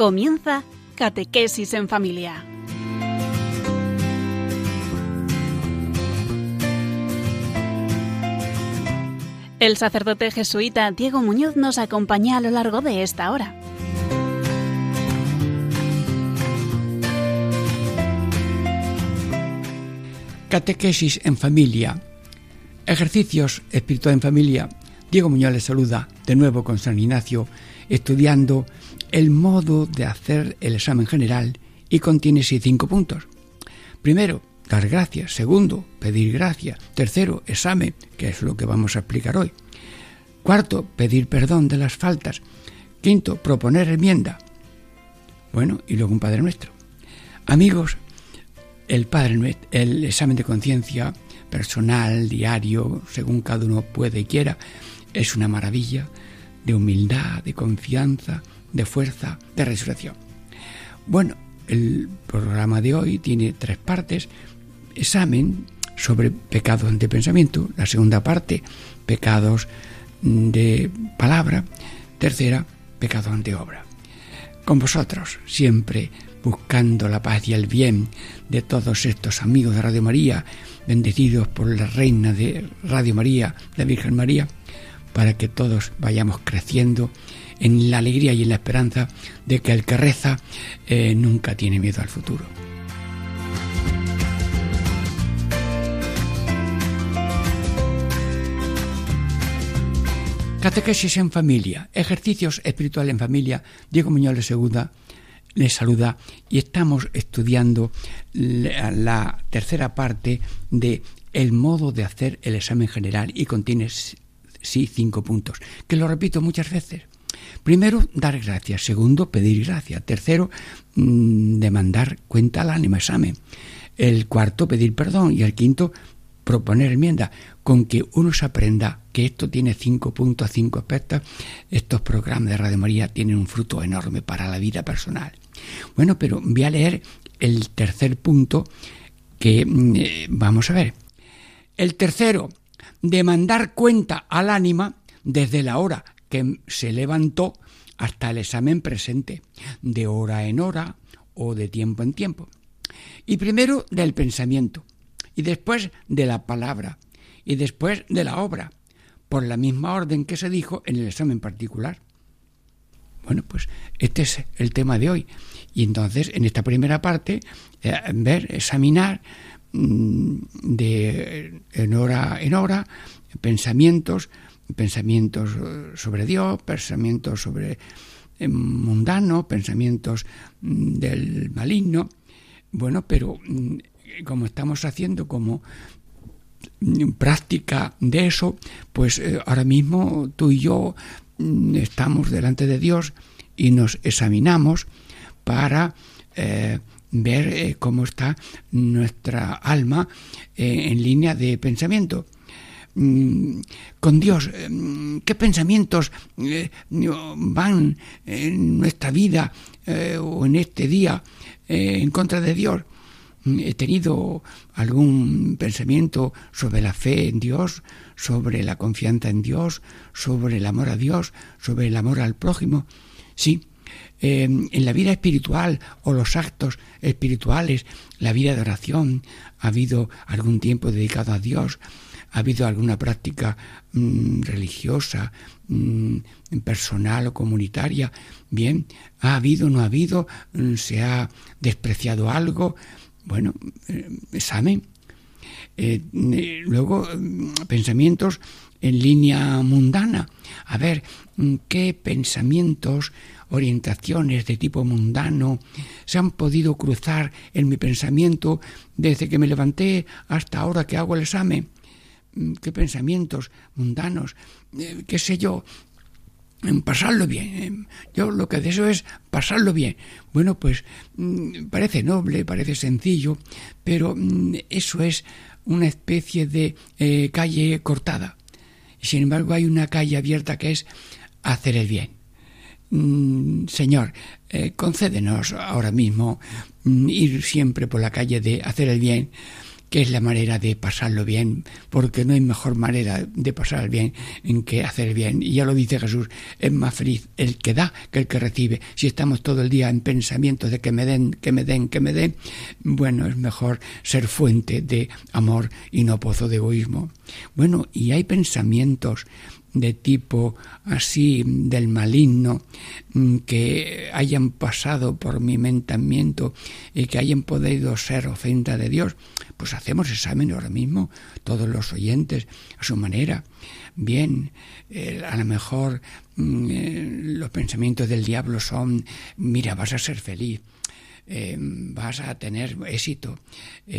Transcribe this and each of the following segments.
Comienza Catequesis en Familia. El sacerdote jesuita Diego Muñoz nos acompaña a lo largo de esta hora. Catequesis en familia. Ejercicios espiritual en familia. Diego Muñoz les saluda de nuevo con San Ignacio, estudiando el modo de hacer el examen general y contiene cinco puntos. Primero, dar gracias. Segundo, pedir gracias. Tercero, examen, que es lo que vamos a explicar hoy. Cuarto, pedir perdón de las faltas. Quinto, proponer enmienda. Bueno, y luego un Padre Nuestro. Amigos, el Padre el examen de conciencia personal, diario, según cada uno puede y quiera, es una maravilla de humildad, de confianza, de fuerza, de resurrección. Bueno, el programa de hoy tiene tres partes. Examen sobre pecados de pensamiento, la segunda parte, pecados de palabra, tercera, pecados ante obra. Con vosotros, siempre buscando la paz y el bien de todos estos amigos de Radio María, bendecidos por la Reina de Radio María, la Virgen María, para que todos vayamos creciendo en la alegría y en la esperanza de que el que reza eh, nunca tiene miedo al futuro. Catequesis en familia, ejercicios espirituales en familia. Diego Muñoz de Segunda les saluda y estamos estudiando la, tercera parte de el modo de hacer el examen general y contiene sí cinco puntos, que lo repito muchas veces. Primero, dar gracias. Segundo, pedir gracias. Tercero, mm, demandar cuenta al ánimo examen. El cuarto, pedir perdón. Y el quinto, proponer enmienda. Con que uno se aprenda que esto tiene cinco puntos, cinco aspectos, estos programas de Radio María tienen un fruto enorme para la vida personal. Bueno, pero voy a leer el tercer punto que mm, eh, vamos a ver. El tercero, demandar cuenta al ánima desde la hora que se levantó hasta el examen presente, de hora en hora o de tiempo en tiempo. Y primero del pensamiento, y después de la palabra, y después de la obra, por la misma orden que se dijo en el examen particular. Bueno, pues este es el tema de hoy. Y entonces, en esta primera parte, eh, ver, examinar mm, de en hora en hora pensamientos pensamientos eh, sobre Dios, pensamientos sobre eh, mundano, pensamientos mm, del maligno. Bueno, pero mm, como estamos haciendo como mm, práctica de eso, pues eh, ahora mismo tú y yo estamos delante de Dios y nos examinamos para ver cómo está nuestra alma en línea de pensamiento. Mm, con Dios, mm, qué pensamientos eh, van en nuestra vida eh, o en este día eh, en contra de Dios. Mm, he tenido algún pensamiento sobre la fe en Dios, sobre la confianza en Dios, sobre el amor a Dios, sobre el amor al prójimo. Sí, en la vida espiritual o los actos espirituales, la vida de oración, ha habido algún tiempo dedicado a Dios, ha habido alguna práctica mm, religiosa, mm, personal o comunitaria. Bien, ha habido, no ha habido, mm, se ha despreciado algo. Bueno, eh, examen. Eh, luego, pensamientos en línea mundana. A ver, ¿qué pensamientos, orientaciones de tipo mundano se han podido cruzar en mi pensamiento desde que me levanté hasta ahora que hago el examen? Mm, qué pensamientos mundanos, eh, qué sé yo, pasarlo bien. Eh. Yo lo que deseo es pasarlo bien. Bueno, pues mm, parece noble, parece sencillo, pero mm, eso es una especie de eh, calle cortada. Sin embargo, hay una calle abierta que es hacer el bien. Señor, concédenos ahora mismo ir siempre por la calle de hacer el bien que es la manera de pasarlo bien, porque no hay mejor manera de pasar bien en que hacer bien. Y ya lo dice Jesús, es más feliz el que da que el que recibe. Si estamos todo el día en pensamientos de que me den, que me den, que me den, bueno, es mejor ser fuente de amor y no pozo de egoísmo. Bueno, y hay pensamientos de tipo así del maligno mm, que hayan pasado por mi mentamiento y que hayan podido ser ofenda de Dios, pues hacemos examen ahora mismo, todos los oyentes, a su manera. Bien, eh, a lo mejor mm, eh, los pensamientos del diablo son, mira, vas a ser feliz. Eh, vas a tener éxito,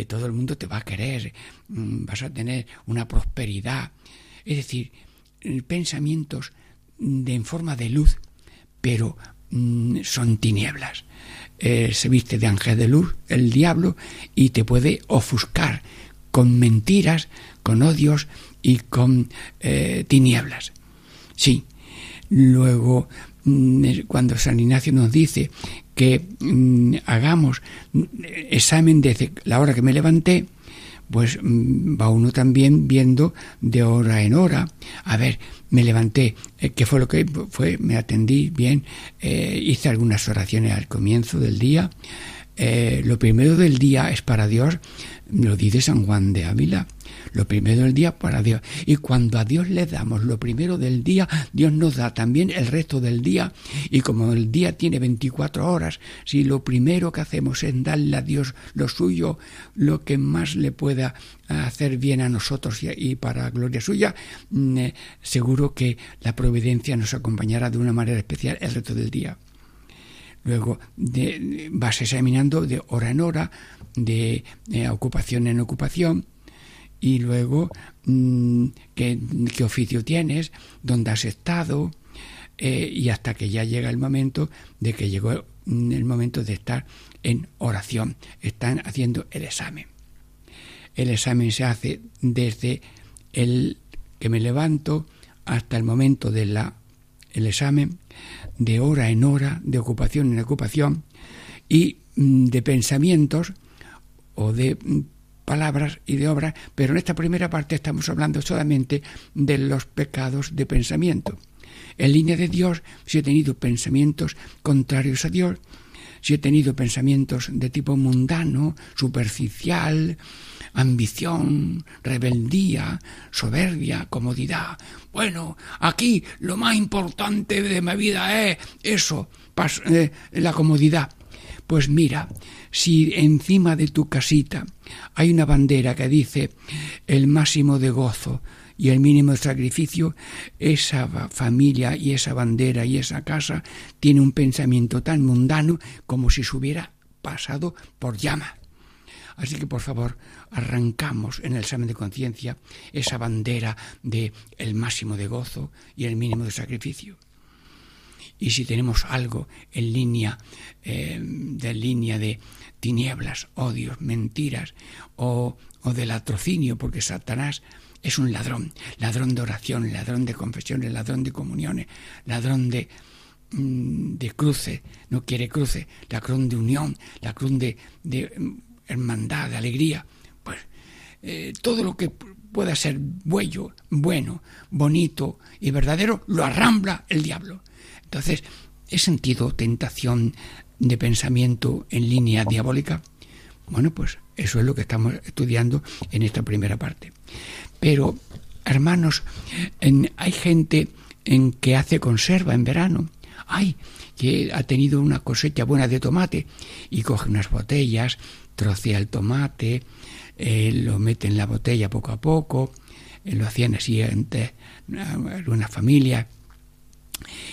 todo el mundo te va a querer, mm, vas a tener una prosperidad. Es decir, pensamientos de, en forma de luz, pero mm, son tinieblas. Eh, se viste de ángel de luz el diablo y te puede ofuscar con mentiras, con odios y con eh, tinieblas. Sí. Luego, mm, cuando San Ignacio nos dice que mm, hagamos examen desde la hora que me levanté, pues mm, va uno también viendo de hora en hora. A ver, me levanté, eh, ¿qué fue lo que fue? Me atendí bien, eh, hice algunas oraciones al comienzo del día. Eh, lo primero del día es para Dios, lo dice San Juan de Ávila. Lo primero del día para Dios. Y cuando a Dios le damos lo primero del día, Dios nos da también el resto del día. Y como el día tiene 24 horas, si lo primero que hacemos es darle a Dios lo suyo, lo que más le pueda hacer bien a nosotros y, para gloria suya, mm, eh, seguro que la providencia nos acompañará de una manera especial el resto del día. Luego de, vas examinando de hora en hora, de ocupación en ocupación, y luego mm, ¿qué, oficio tienes, dónde has estado, eh, y hasta que ya llega el momento de que llegó mm, el momento de estar en oración. Están haciendo el examen. El examen se hace desde el que me levanto hasta el momento de la el examen, de hora en hora, de ocupación en ocupación, y mm, de pensamientos o de palabras y de obras, pero en esta primera parte estamos hablando solamente de los pecados de pensamiento. En línea de Dios, si he tenido pensamientos contrarios a Dios, si he tenido pensamientos de tipo mundano, superficial, ambición, rebeldía, soberbia, comodidad. Bueno, aquí lo más importante de mi vida es eso, eh, la comodidad. Pues mira, si encima de tu casita hay una bandera que dice el máximo de gozo y el mínimo de sacrificio, esa familia y esa bandera y esa casa tiene un pensamiento tan mundano como si se hubiera pasado por llama. Así que por favor, arrancamos en el examen de conciencia esa bandera de el máximo de gozo y el mínimo de sacrificio y si tenemos algo en línea eh, de línea de tinieblas, odios, mentiras o, o del latrocinio, porque Satanás es un ladrón, ladrón de oración, ladrón de confesiones, ladrón de comuniones, ladrón de, mm, de cruce, no quiere cruce, ladrón de unión, ladrón de, de mm, hermandad, de alegría. Pues eh, todo lo que pueda ser bueno, bueno, bonito y verdadero, lo arrambla el diablo. Entonces, ¿he sentido tentación de pensamiento en línea diabólica? Bueno, pues eso es lo que estamos estudiando en esta primera parte. Pero, hermanos, hay gente en que hace conserva en verano. Hay que ha tenido una cosecha buena de tomate y coge unas botellas, trocea el tomate, eh, lo mete en la botella poco a poco, eh, lo hacían así entre una familia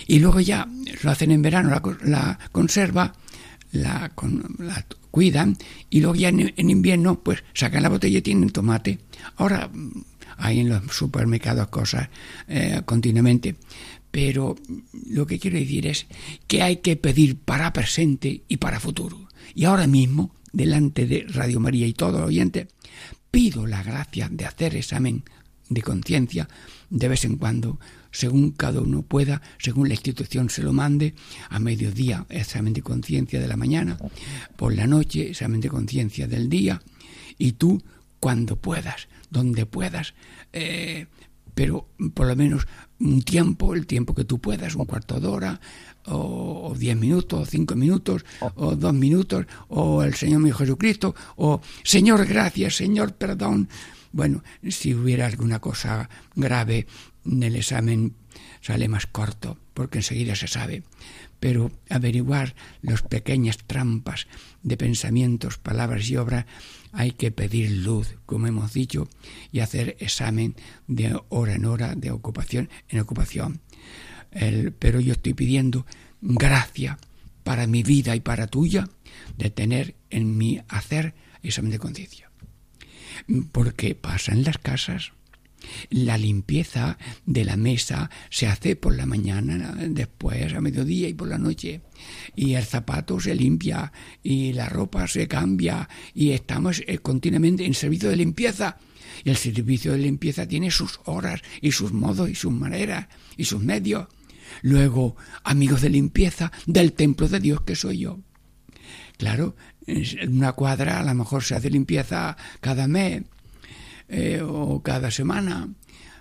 y luego ya lo hacen en verano, la, conserva, la, cuidan y luego ya en, invierno pues sacan la botella y tienen tomate. Ahora mm, hay en los supermercados cosas eh, continuamente, pero lo que quiero decir es que hay que pedir para presente y para futuro. Y ahora mismo, delante de Radio María y todo oyente, pido la gracia de hacer examen de conciencia de vez en cuando según cada uno pueda, según la institución se lo mande, a mediodía examen de conciencia de la mañana, por la noche examen de conciencia del día, y tú cuando puedas, donde puedas, eh, pero por lo menos un tiempo, el tiempo que tú puedas, un cuarto de hora, o, diez minutos, o cinco minutos, o dos minutos, o el Señor mi Jesucristo, o Señor gracias, Señor perdón. Bueno, si hubiera alguna cosa grave en el examen sale más corto, porque enseguida se sabe. Pero averiguar las pequeñas trampas de pensamientos, palabras y obras, hay que pedir luz, como hemos dicho, y hacer examen de hora en hora, de ocupación en ocupación. pero yo estoy pidiendo gracia para mi vida y para tuya de tener en mi hacer examen de conciencia. Porque pasa en las casas, la limpieza de la mesa se hace por la mañana, después a mediodía y por la noche. Y el zapato se limpia y la ropa se cambia y estamos eh, continuamente en servicio de limpieza. Y el servicio de limpieza tiene sus horas y sus modos y sus maneras y sus medios. Luego, amigos de limpieza del templo de Dios que soy yo. Claro, en una cuadra a lo mejor se hace limpieza cada mes eh, o cada semana.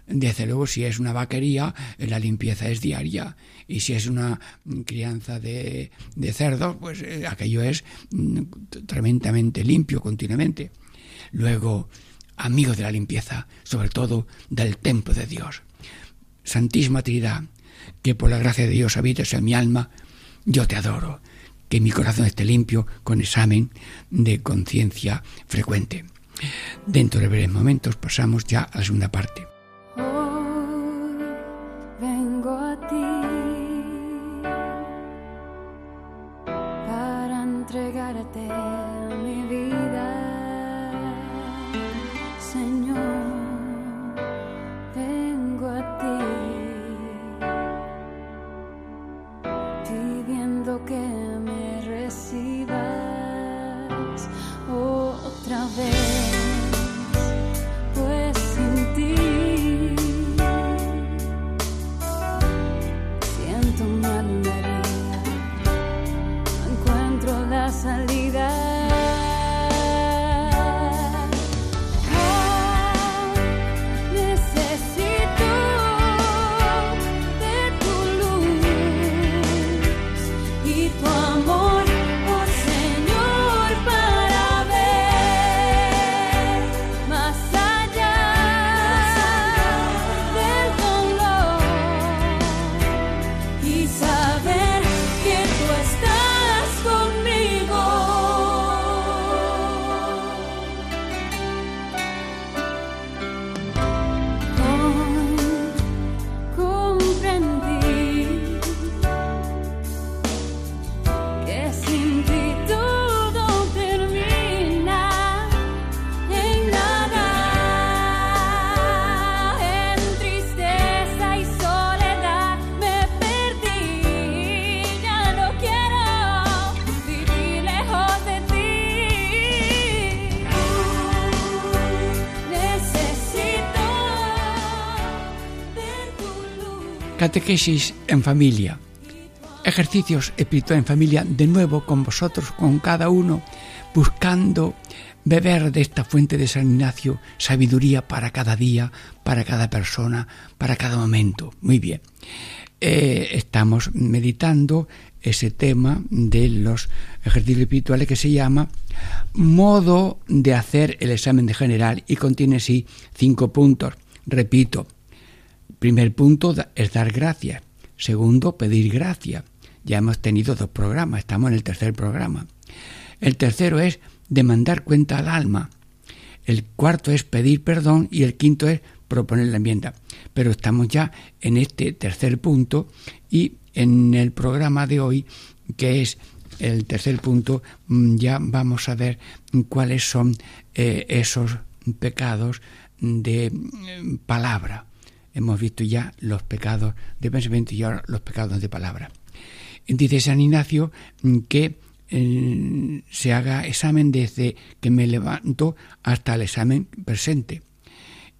Desde luego, si es una vaquería, la limpieza es diaria. Y si es una crianza de, de cerdos, pues eh, aquello es mm, tremendamente limpio continuamente. Luego, amigos de la limpieza, sobre todo del templo de Dios. Santísima Trinidad, que por la gracia de Dios habites en mi alma, yo te adoro. Que mi corazón esté limpio con examen de conciencia frecuente. Dentro de breves momentos pasamos ya a la segunda parte. Catequesis en familia. Ejercicios espirituales en familia, de nuevo con vosotros, con cada uno, buscando beber de esta fuente de San Ignacio sabiduría para cada día, para cada persona, para cada momento. Muy bien. Eh, estamos meditando ese tema de los ejercicios espirituales que se llama modo de hacer el examen de general y contiene sí cinco puntos. Repito, Primer punto es dar gracias. Segundo, pedir gracia. Ya hemos tenido dos programas, estamos en el tercer programa. El tercero es demandar cuenta al alma. El cuarto es pedir perdón y el quinto es proponer la enmienda. Pero estamos ya en este tercer punto y en el programa de hoy, que es el tercer punto, mm, ya vamos a ver cuáles son eh, esos pecados de mm, palabra hemos visto ya los pecados de pensamiento y ahora los pecados de palabra. Dice San Ignacio que eh, se haga examen desde que me levanto hasta el examen presente,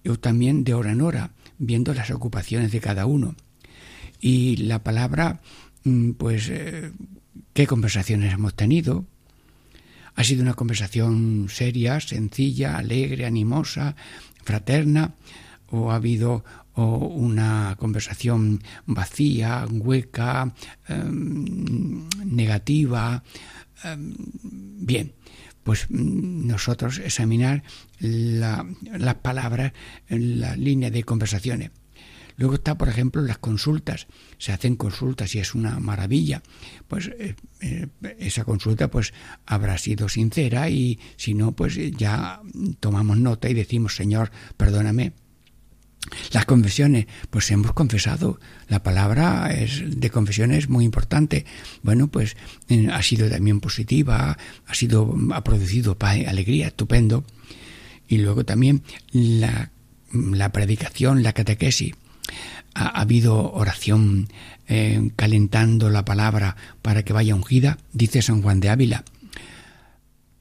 o también de hora en hora, viendo las ocupaciones de cada uno. Y la palabra, mm, pues, eh, qué conversaciones hemos tenido. ha sido una conversación seria, sencilla, alegre, animosa, fraterna, o ha habido una conversación vacía, hueca, em, negativa. Em, bien, pues mm, nosotros examinar las palabras en la línea de conversaciones. Luego está, por ejemplo, las consultas. Se hacen consultas y es una maravilla. Pues eh, eh, esa consulta pues habrá sido sincera y si no, pues ya tomamos nota y decimos, Señor, perdóname. Las confesiones, pues hemos confesado. La palabra de confesión es muy importante. Bueno, pues eh, ha sido también positiva, ha sido, ha producido paz, alegría, estupendo. Y luego también la, la predicación, la catequesis ha, habido oración eh, calentando la palabra para que vaya ungida, dice San Juan de Ávila.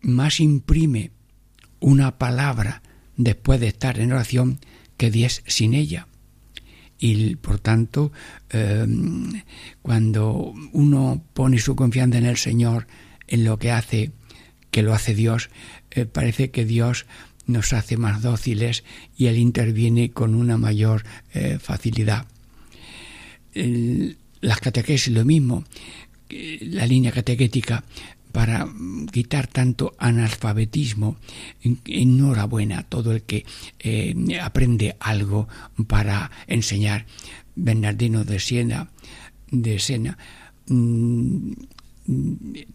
Más imprime una palabra después de estar en oración que diez sin ella. Y por tanto, em, cuando uno pone su confianza en el Señor, en lo que hace, que lo hace Dios, eh, parece que Dios nos hace más dóciles y Él interviene con una mayor eh, facilidad. las catequesis lo mismo, la línea catequética para quitar tanto analfabetismo. Enhorabuena a todo el que eh, aprende algo para enseñar. Bernardino de Siena, de Sena, mm,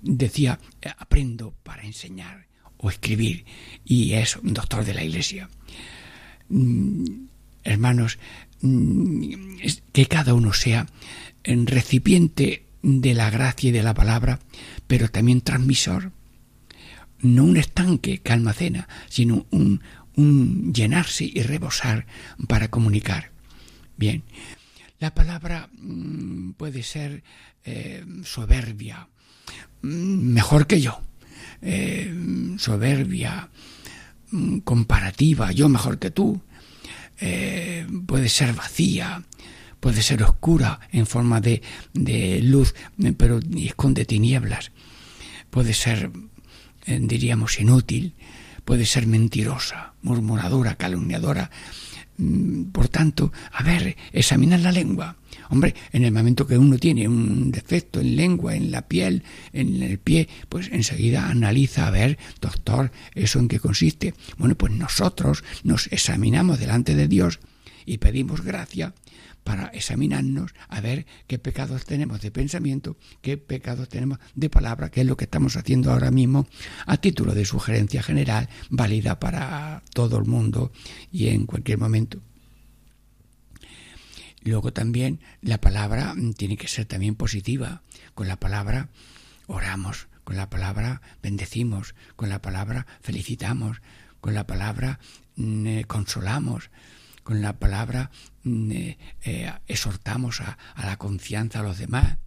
decía, aprendo para enseñar o escribir y es un doctor de la Iglesia. Mm, hermanos, mm, que cada uno sea en recipiente de la gracia y de la palabra, pero también transmisor. No un estanque que almacena, sino un, llenarse y rebosar para comunicar. Bien, la palabra mm, puede ser eh, soberbia, mejor que yo eh, soberbia, mm, comparativa, yo mejor que tú, eh, puede ser vacía, puede ser oscura en forma de, de luz, pero esconde tinieblas, puede ser, eh, diríamos, inútil, puede ser mentirosa, murmuradora, calumniadora. Mm, por tanto, a ver, examinar la lengua, Hombre, en el momento que uno tiene un defecto en lengua, en la piel, en el pie, pues enseguida analiza a ver, doctor, ¿eso en qué consiste? Bueno, pues nosotros nos examinamos delante de Dios y pedimos gracia para examinarnos a ver qué pecados tenemos de pensamiento, qué pecados tenemos de palabra, que es lo que estamos haciendo ahora mismo a título de sugerencia general, válida para todo el mundo y en cualquier momento. Luego también la palabra mm, tiene que ser también positiva. Con la palabra oramos, con la palabra bendecimos, con la palabra felicitamos, con la palabra mm, eh, consolamos, con la palabra eh, eh, exhortamos a, a, la confianza a los demás.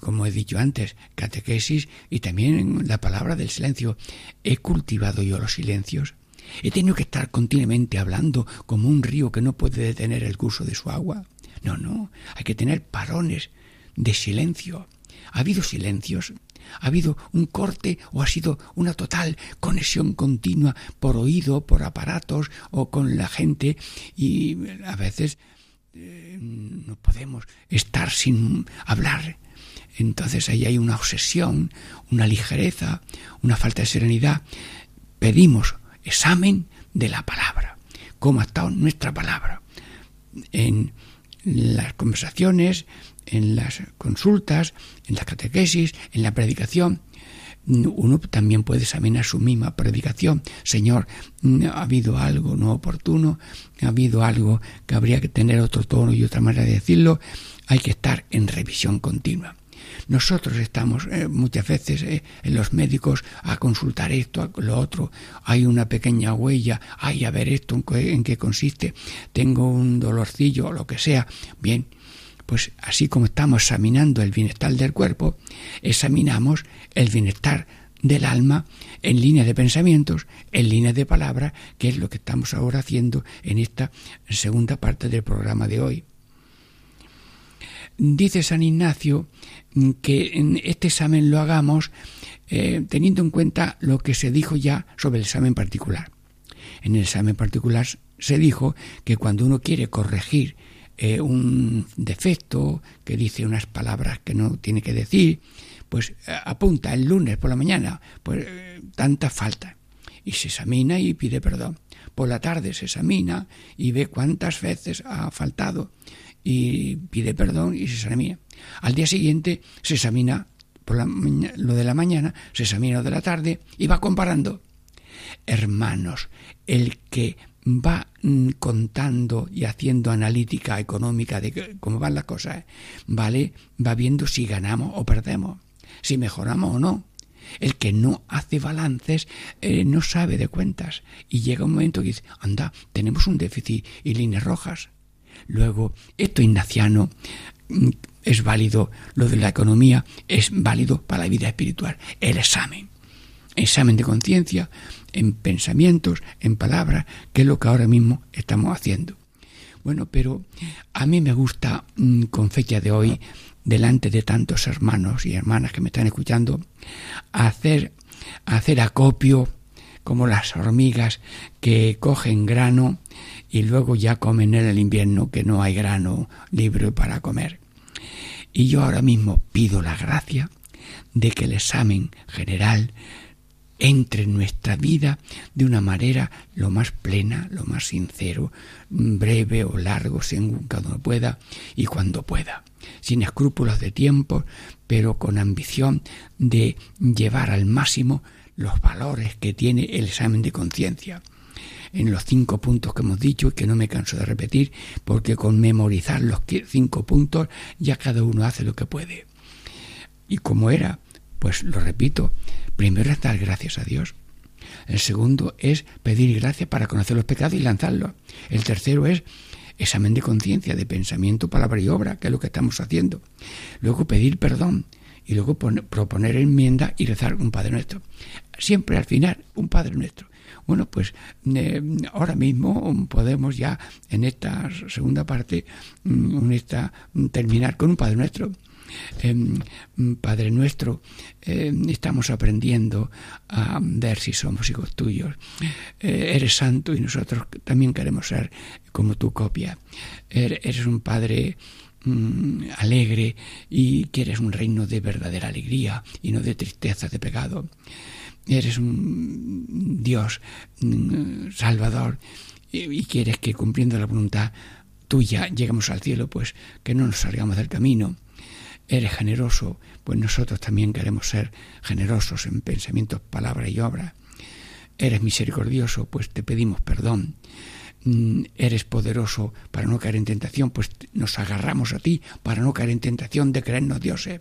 Como he dicho antes, catequesis y también la palabra del silencio. He cultivado yo los silencios He tenido que estar continuamente hablando como un río que no puede detener el curso de su agua. No, no, hay que tener parones de silencio. ¿Ha habido silencios? ¿Ha habido un corte o ha sido una total conexión continua por oído, por aparatos o con la gente? Y a veces eh, no podemos estar sin hablar. Entonces ahí hay una obsesión, una ligereza, una falta de serenidad. Pedimos examen de la palabra, cómo ha estado nuestra palabra en las conversaciones, en las consultas, en la catequesis, en la predicación. Uno también puede examinar su misma predicación. Señor, ha habido algo no oportuno, ha habido algo que habría que tener otro tono y otra manera de decirlo. Hay que estar en revisión continua. Nosotros estamos eh, muchas veces eh, en los médicos a consultar esto, a lo otro. Hay una pequeña huella, hay a ver esto, en qué, consiste. Tengo un dolorcillo o lo que sea. Bien, pues así como estamos examinando el bienestar del cuerpo, examinamos el bienestar del alma en línea de pensamientos, en línea de palabras, que es lo que estamos ahora haciendo en esta segunda parte del programa de hoy. dice San Ignacio que en este examen lo hagamos eh, teniendo en cuenta lo que se dijo ya sobre el examen particular. En el examen particular se dijo que cuando uno quiere corregir eh, un defecto, que dice unas palabras que no tiene que decir, pues eh, apunta el lunes por la mañana, pues tanta falta. Y se examina y pide perdón. Por la tarde se examina y ve cuántas veces ha faltado y pide perdón y se examina. Al día siguiente se examina por lo de la mañana, se examina lo de la tarde y va comparando. Hermanos, el que va mm, contando y haciendo analítica económica de cómo van las cosas, ¿vale? Va viendo si ganamos o perdemos, si mejoramos o no. El que no hace balances eh, no sabe de cuentas y llega un momento que dice, anda, tenemos un déficit y líneas rojas. Luego, esto ignaciano mm, es válido, lo de la economía es válido para la vida espiritual. El examen. Examen de conciencia en pensamientos, en palabras, que es lo que ahora mismo estamos haciendo. Bueno, pero a mí me gusta, mm, con fecha de hoy, delante de tantos hermanos y hermanas que me están escuchando, hacer, hacer acopio como las hormigas que cogen grano y luego ya comen en el invierno que no hay grano libre para comer. Y yo ahora mismo pido la gracia de que el examen general entre en nuestra vida de una manera lo más plena, lo más sincero, breve o largo, según cada uno pueda y cuando pueda, sin escrúpulos de tiempo, pero con ambición de llevar al máximo los valores que tiene el examen de conciencia. En los cinco puntos que hemos dicho y que no me canso de repetir, porque con memorizar los cinco puntos ya cada uno hace lo que puede. Y como era, pues lo repito, primero es dar gracias a Dios. El segundo es pedir gracia para conocer los pecados y lanzarlos. El tercero es examen de conciencia, de pensamiento, palabra y obra, que es lo que estamos haciendo. Luego pedir perdón y luego proponer enmienda y rezar un Padre Nuestro. Siempre al final un Padre Nuestro. Bueno, pues eh, ahora mismo podemos ya en esta segunda parte mm, en esta, terminar con un Padre Nuestro. Em, Padre nuestro, em, estamos aprendiendo a ver si somos hijos tuyos. Eh, eres santo y nosotros también queremos ser como tu copia. Er, eres un Padre Mm, alegre y quieres un reino de verdadera alegría y no de tristeza, de pecado. Eres un Dios mm, salvador y, quieres que cumpliendo la voluntad tuya lleguemos al cielo, pues que no nos salgamos del camino. Eres generoso, pues nosotros también queremos ser generosos en pensamientos, palabra y obra. Eres misericordioso, pues te pedimos perdón. Mm, eres poderoso para no caer en tentación, pues nos agarramos a ti para no caer en tentación de creernos dioses.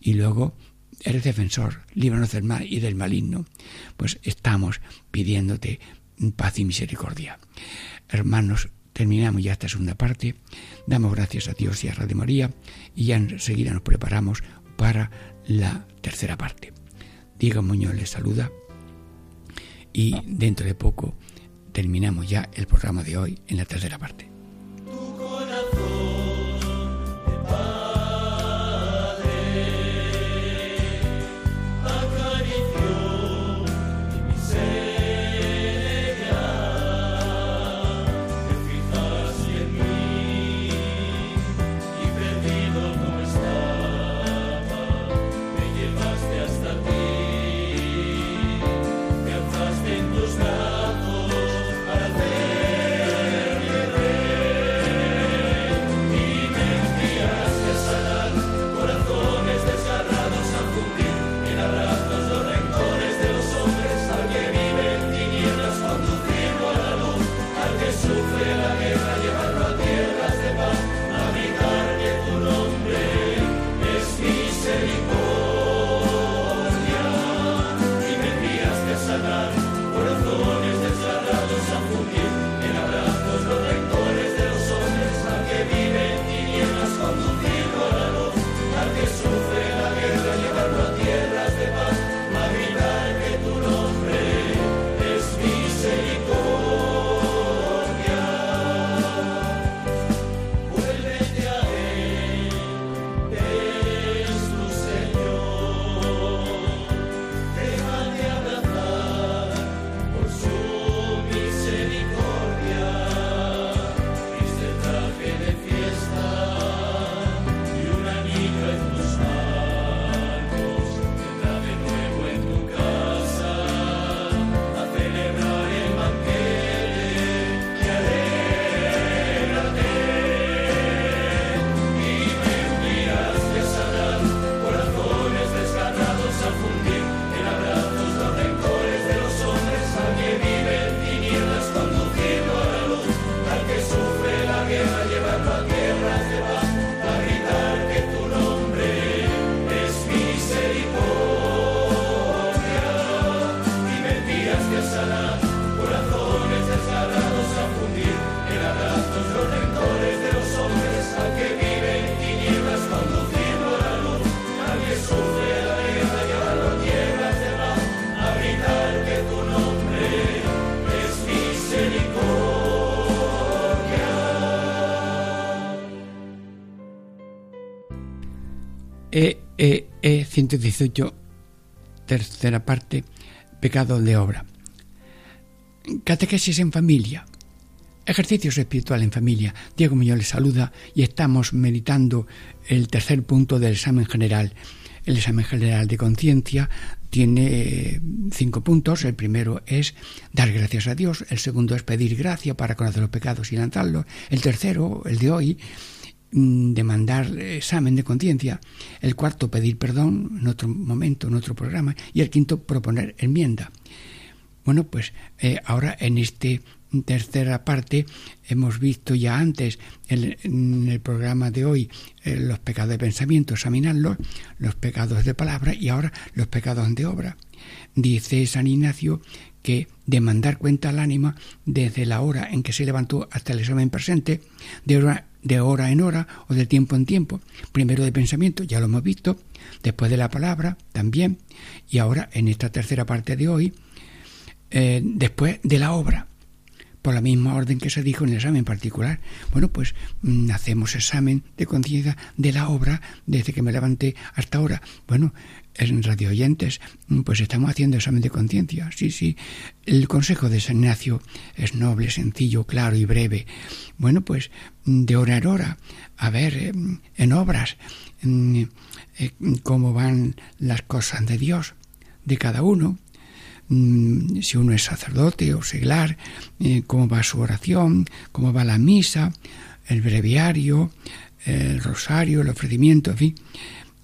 Y luego eres defensor, líbranos del mal y del maligno. Pues estamos pidiéndote paz y misericordia. Hermanos, terminamos ya esta segunda parte. Damos gracias a Dios y a Radio María y ya enseguida nos preparamos para la tercera parte. Diego Muñoz les saluda y dentro de poco terminamos ya el programa de hoy en la tercera parte. 118, tercera parte, pecado de obra. Catequesis en familia. Ejercicios espiritual en familia. Diego Muñoz les saluda y estamos meditando el tercer punto del examen general. El examen general de conciencia tiene eh, cinco puntos. El primero es dar gracias a Dios. El segundo es pedir gracia para conocer los pecados y lanzarlos. El tercero, el de hoy, demandar examen de conciencia. El cuarto, pedir perdón en otro momento, en otro programa. Y el quinto, proponer enmienda. Bueno, pues eh, ahora en este tercera parte hemos visto ya antes en el programa de hoy eh, los pecados de pensamiento, examinarlos, los pecados de palabra y ahora los pecados de obra. Dice San Ignacio que demandar cuenta al ánima desde la hora en que se levantó hasta el examen presente, de hora, de hora en hora o de tiempo en tiempo. Primero de pensamiento, ya lo hemos visto, después de la palabra también, y ahora en esta tercera parte de hoy, eh, después de la obra por la misma orden que se dijo en el examen particular. Bueno, pues mm, hacemos examen de conciencia de la obra desde que me levanté hasta ahora. Bueno, en Radio Oyentes, mm, pues estamos haciendo examen de conciencia. Sí, sí. El consejo de San Ignacio es noble, sencillo, claro y breve. Bueno, pues mm, de hora en hora, a ver, eh, en obras, eh, cómo van las cosas de Dios, de cada uno Mm, si uno es sacerdote o seglar, eh, cómo va su oración, cómo va la misa, el breviario, el rosario, el ofrecimiento, en fin.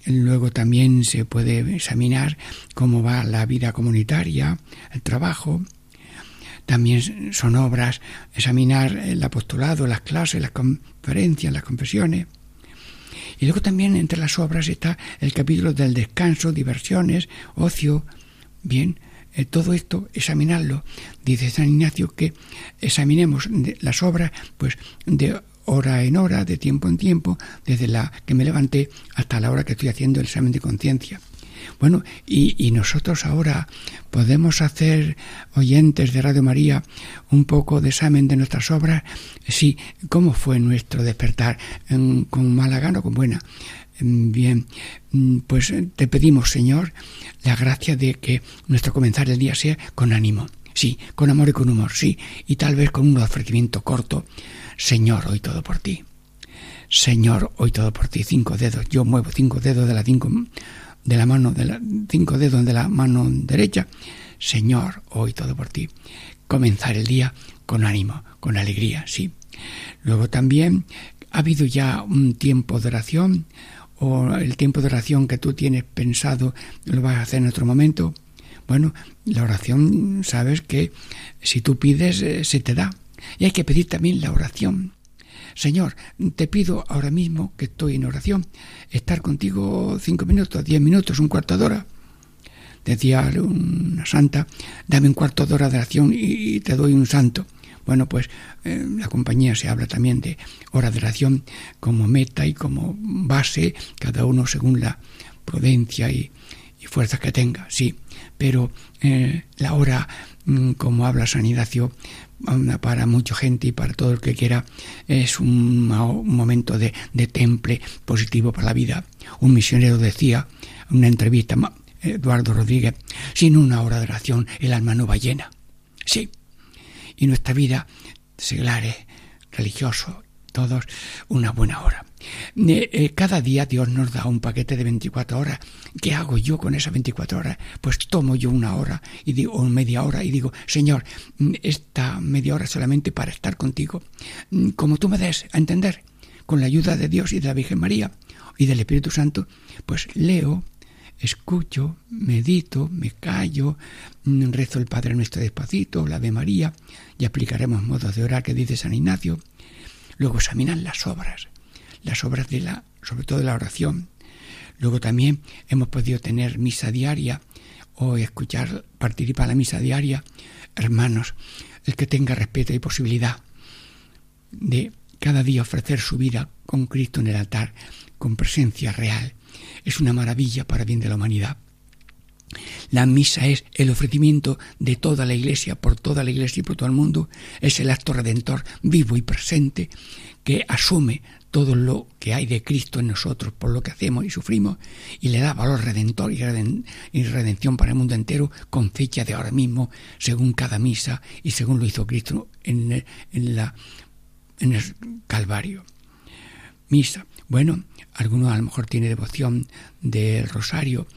Luego también se puede examinar cómo va la vida comunitaria, el trabajo. También son obras examinar el apostolado, las clases, las conferencias, las confesiones. Y luego también entre las obras está el capítulo del descanso, diversiones, ocio. Bien, eh, todo esto, examinarlo. Dice San Ignacio que examinemos las obras, pues de hora en hora, de tiempo en tiempo, desde la que me levanté hasta la hora que estoy haciendo el examen de conciencia. Bueno, y, nosotros ahora podemos hacer, oyentes de Radio María, un poco de examen de nuestras obras. Sí, ¿cómo fue nuestro despertar? ¿Con mala gana o con buena? Bien, mm, pues te pedimos, Señor, la gracia de que nuestro comenzar el día sea con ánimo, sí, con amor y con humor, sí, y tal vez con un ofrecimiento corto. Señor, hoy todo por ti. Señor, hoy todo por ti. Cinco dedos. Yo muevo cinco dedos de la cinco de la mano de cinco dedos de la mano derecha. Señor, hoy todo por ti. Comenzar el día con ánimo, con alegría, sí. Luego también ha habido ya un tiempo de oración o el tiempo de oración que tú tienes pensado lo vas a hacer en otro momento. Bueno, la oración, sabes que si tú pides, eh, se te da. Y hay que pedir también la oración. Señor, te pido ahora mismo que estoy en oración, estar contigo cinco minutos, diez minutos, un cuarto de hora. Decía una santa, dame un cuarto de hora de oración y te doy un santo. Bueno, pues eh, la compañía se habla también de hora de oración como meta y como base, cada uno según la prudencia y, fuerza que tenga, sí. Pero eh, la hora, mm, como habla San Ignacio, para mucha gente y para todo el que quiera, es un, momento de, de, temple positivo para la vida. Un misionero decía en una entrevista, Eduardo Rodríguez, sin una hora de oración el alma no va llena. Sí, y nuestra vida seglares, religioso, todos, una buena hora. Eh, eh, cada día Dios nos da un paquete de 24 horas. ¿Qué hago yo con esas 24 horas? Pues tomo yo una hora y digo, o media hora y digo, Señor, mm, esta media hora solamente para estar contigo, mm, como tú me des a entender, con la ayuda de Dios y de la Virgen María y del Espíritu Santo, pues leo, escucho, medito, me callo, mm, rezo el Padre Nuestro despacito, la de María, y aplicaremos modos de orar que dice San Ignacio. Luego examinan las obras, las obras de la, sobre todo de la oración. Luego también hemos podido tener misa diaria o escuchar, participar en la misa diaria. Hermanos, el que tenga respeto y posibilidad de cada día ofrecer su vida con Cristo en el altar, con presencia real, es una maravilla para bien de la humanidad. La misa es el ofrecimiento de toda la iglesia, por toda la iglesia y por todo el mundo. Es el acto redentor vivo y presente que asume todo lo que hay de Cristo en nosotros por lo que hacemos y sufrimos y le da valor redentor y, redención para el mundo entero con fecha de ahora mismo según cada misa y según lo hizo Cristo en, la, en el Calvario. Misa. Bueno, alguno a lo mejor tiene devoción del rosario,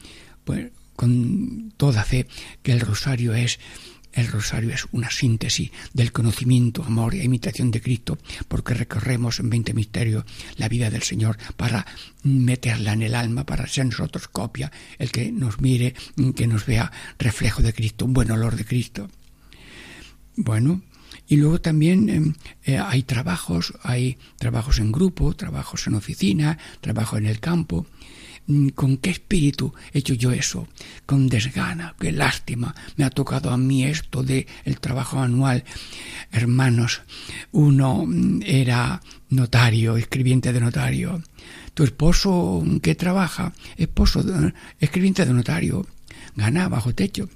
pues con toda fe que el rosario es el rosario es una síntesis del conocimiento, amor e imitación de Cristo, porque recorremos en veinte misterios la vida del Señor para meterla en el alma, para ser nosotros copia, el que nos mire, que nos vea reflejo de Cristo, un buen olor de Cristo. Bueno, y luego también em, eh, hay trabajos, hay trabajos en grupo, trabajos en oficina, trabajo en el campo. Mm, ¿Con qué espíritu he hecho yo eso? Con desgana, qué lástima. Me ha tocado a mí esto de el trabajo anual. Hermanos, uno mm, era notario, escribiente de notario. Tu esposo, ¿qué trabaja? Esposo, escribiente de notario. Gana bajo techo.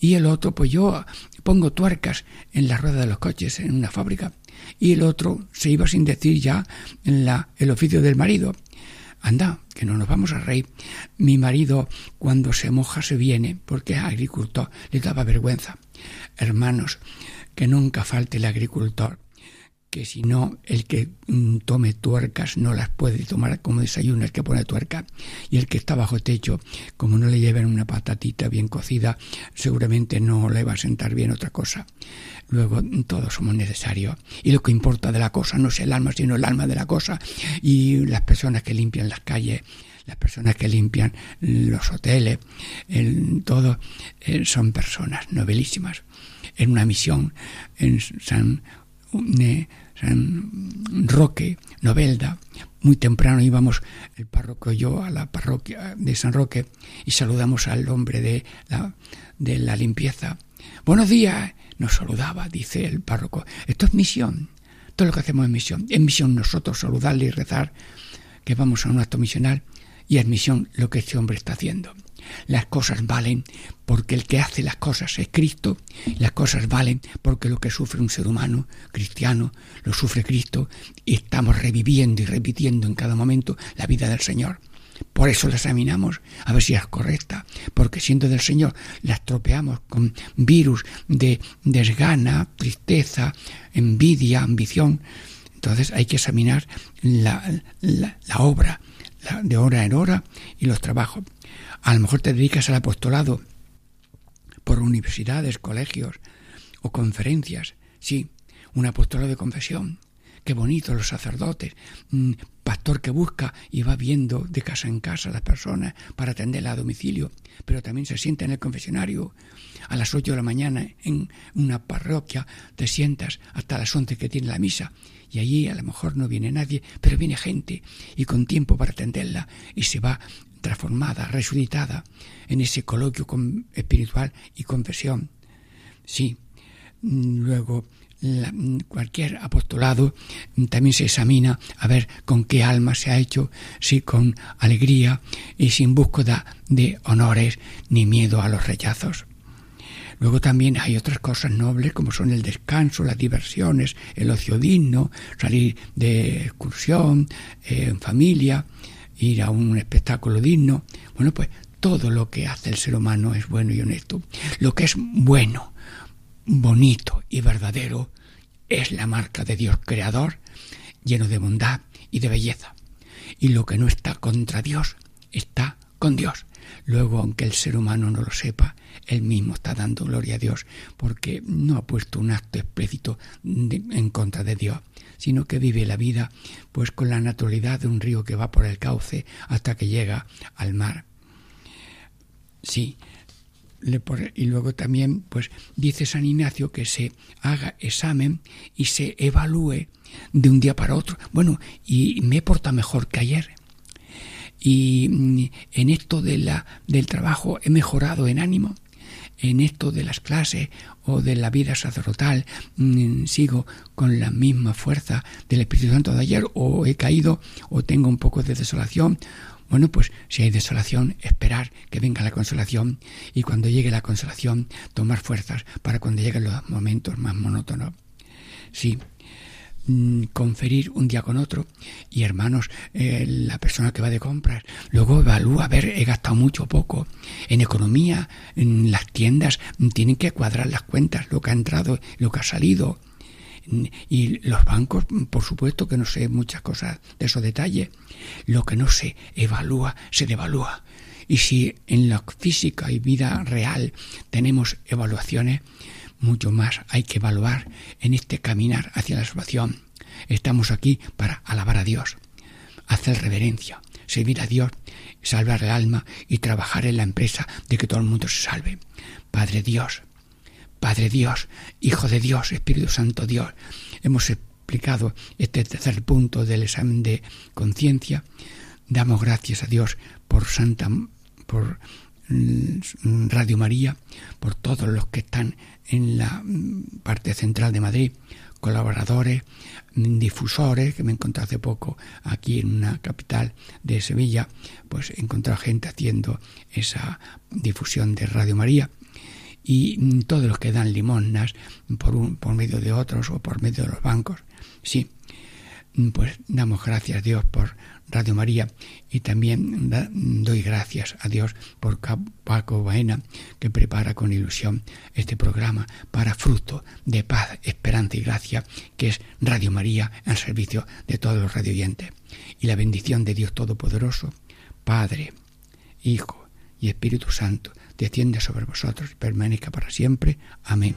Y el otro, pues yo pongo tuercas en la rueda de los coches en una fábrica. Y el otro se iba sin decir ya en la, el oficio del marido. Anda, que no nos vamos a reír. Mi marido cuando se moja se viene porque es agricultor, le daba vergüenza. Hermanos, que nunca falte el agricultor que si no, el que mm, tome tuercas no las puede tomar como desayuno, el que pone tuerca, y el que está bajo techo, como no le lleven una patatita bien cocida, seguramente no le va a sentar bien otra cosa. Luego, todos somos necesarios, y lo que importa de la cosa no es el alma, sino el alma de la cosa, y las personas que limpian las calles, las personas que limpian los hoteles, el, todo, eh, son personas novelísimas. En una misión en San San Roque, Novelda. Muy temprano íbamos el párroco y yo a la parroquia de San Roque y saludamos al hombre de la, de la limpieza. Buenos días, nos saludaba, dice el párroco. Esto es misión. Todo lo que hacemos es misión. Es misión nosotros saludarle y rezar, que vamos a un acto misional, y es misión lo que este hombre está haciendo. Las cosas valen porque el que hace las cosas es Cristo. Las cosas valen porque lo que sufre un ser humano cristiano lo sufre Cristo y estamos reviviendo y repitiendo en cada momento la vida del Señor. Por eso la examinamos a ver si es correcta, porque siendo del Señor la estropeamos con virus de desgana, tristeza, envidia, ambición. Entonces hay que examinar la, la, la obra de hora en hora y los trabajos. A lo mejor te dedicas al apostolado por universidades, colegios o conferencias. Sí, un apostolado de confesión. Qué bonito los sacerdotes, pastor que busca y va viendo de casa en casa a las personas para atenderla a domicilio, pero también se sienta en el confesionario a las ocho de la mañana en una parroquia, te sientas hasta las once que tiene la misa y allí a lo mejor no viene nadie, pero viene gente y con tiempo para atenderla y se va transformada, resucitada en ese coloquio espiritual y confesión. Sí, luego cualquier apostolado también se examina a ver con qué alma se ha hecho, si con alegría y sin búsqueda de honores ni miedo a los rechazos. Luego también hay otras cosas nobles como son el descanso, las diversiones, el ocio digno, salir de excursión, eh, en familia, ir a un espectáculo digno. Bueno, pues todo lo que hace el ser humano es bueno y honesto. Lo que es bueno, bonito y verdadero es la marca de Dios creador, lleno de bondad y de belleza. Y lo que no está contra Dios está con Dios. Luego, aunque el ser humano no lo sepa, él mismo está dando gloria a Dios porque no ha puesto un acto explícito en contra de Dios sino que vive la vida pues con la naturalidad de un río que va por el cauce hasta que llega al mar. Sí, y luego también pues dice San Ignacio que se haga examen y se evalúe de un día para otro. Bueno, y me porta mejor que ayer. Y mm, en esto de la, del trabajo he mejorado en ánimo en esto de las clases o de la vida sacerdotal mm, sigo con la misma fuerza del Espíritu Santo de ayer o he caído o tengo un poco de desolación. Bueno, pues si hay desolación, esperar que venga la consolación y cuando llegue la consolación, tomar fuerzas para cuando lleguen los momentos más monótonos. Sí, mm, conferir un día con otro y hermanos eh, la persona que va de compras luego evalúa a ver he gastado mucho o poco en economía en las tiendas tienen que cuadrar las cuentas lo que ha entrado lo que ha salido y los bancos, por supuesto que no sé muchas cosas de esos detalles. Lo que no se evalúa, se devalúa. Y si en la física y vida real tenemos evaluaciones, mucho más hay que evaluar en este caminar hacia la salvación. Estamos aquí para alabar a Dios, hacer reverencia, servir a Dios, salvar el alma y trabajar en la empresa de que todo el mundo se salve. Padre Dios, Padre Dios, Hijo de Dios, Espíritu Santo Dios. Hemos explicado este tercer punto del examen de conciencia. Damos gracias a Dios por Santa, por Radio María, por todos los que están en la mm, parte central de Madrid, colaboradores, mm, difusores, que me encontré hace poco aquí en una capital de Sevilla, pues he encontrado gente haciendo esa difusión de Radio María y mm, todos los que dan limosnas por, un, por medio de otros o por medio de los bancos. Sí, mm, pues damos gracias a Dios por Radio María y también doy gracias a Dios por Paco Baena que prepara con ilusión este programa para fruto de paz, esperanza y gracia que es Radio María en servicio de todos los radioyentes. Y la bendición de Dios Todopoderoso, Padre, Hijo y Espíritu Santo, descienda sobre vosotros y permanezca para siempre. Amén.